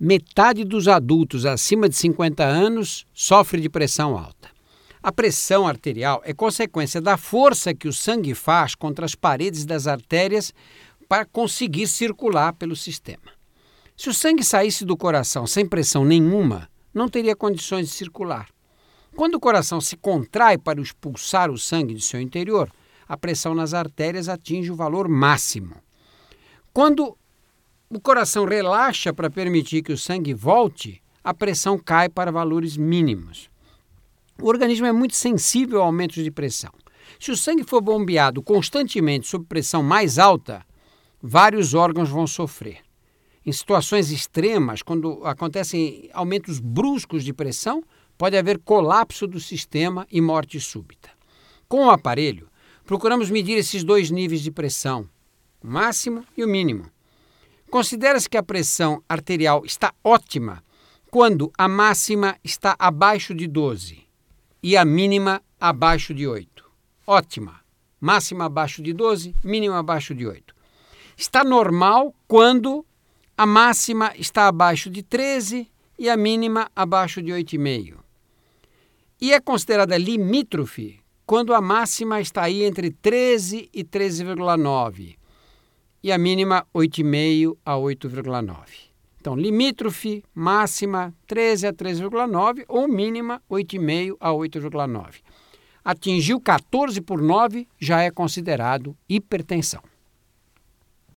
metade dos adultos acima de 50 anos sofre de pressão alta. A pressão arterial é consequência da força que o sangue faz contra as paredes das artérias para conseguir circular pelo sistema. Se o sangue saísse do coração sem pressão nenhuma, não teria condições de circular. Quando o coração se contrai para expulsar o sangue de seu interior, a pressão nas artérias atinge o valor máximo. Quando o coração relaxa para permitir que o sangue volte, a pressão cai para valores mínimos. O organismo é muito sensível a aumentos de pressão. Se o sangue for bombeado constantemente sob pressão mais alta, vários órgãos vão sofrer. Em situações extremas, quando acontecem aumentos bruscos de pressão, pode haver colapso do sistema e morte súbita. Com o aparelho, procuramos medir esses dois níveis de pressão, o máximo e o mínimo. Considera-se que a pressão arterial está ótima quando a máxima está abaixo de 12 e a mínima abaixo de 8. Ótima. Máxima abaixo de 12, mínima abaixo de 8. Está normal quando a máxima está abaixo de 13 e a mínima abaixo de 8,5. E é considerada limítrofe quando a máxima está aí entre 13 e 13,9 e a mínima 8,5 a 8,9. Então, limítrofe, máxima 13 a 13,9 ou mínima 8,5 a 8,9. Atingiu 14 por 9 já é considerado hipertensão.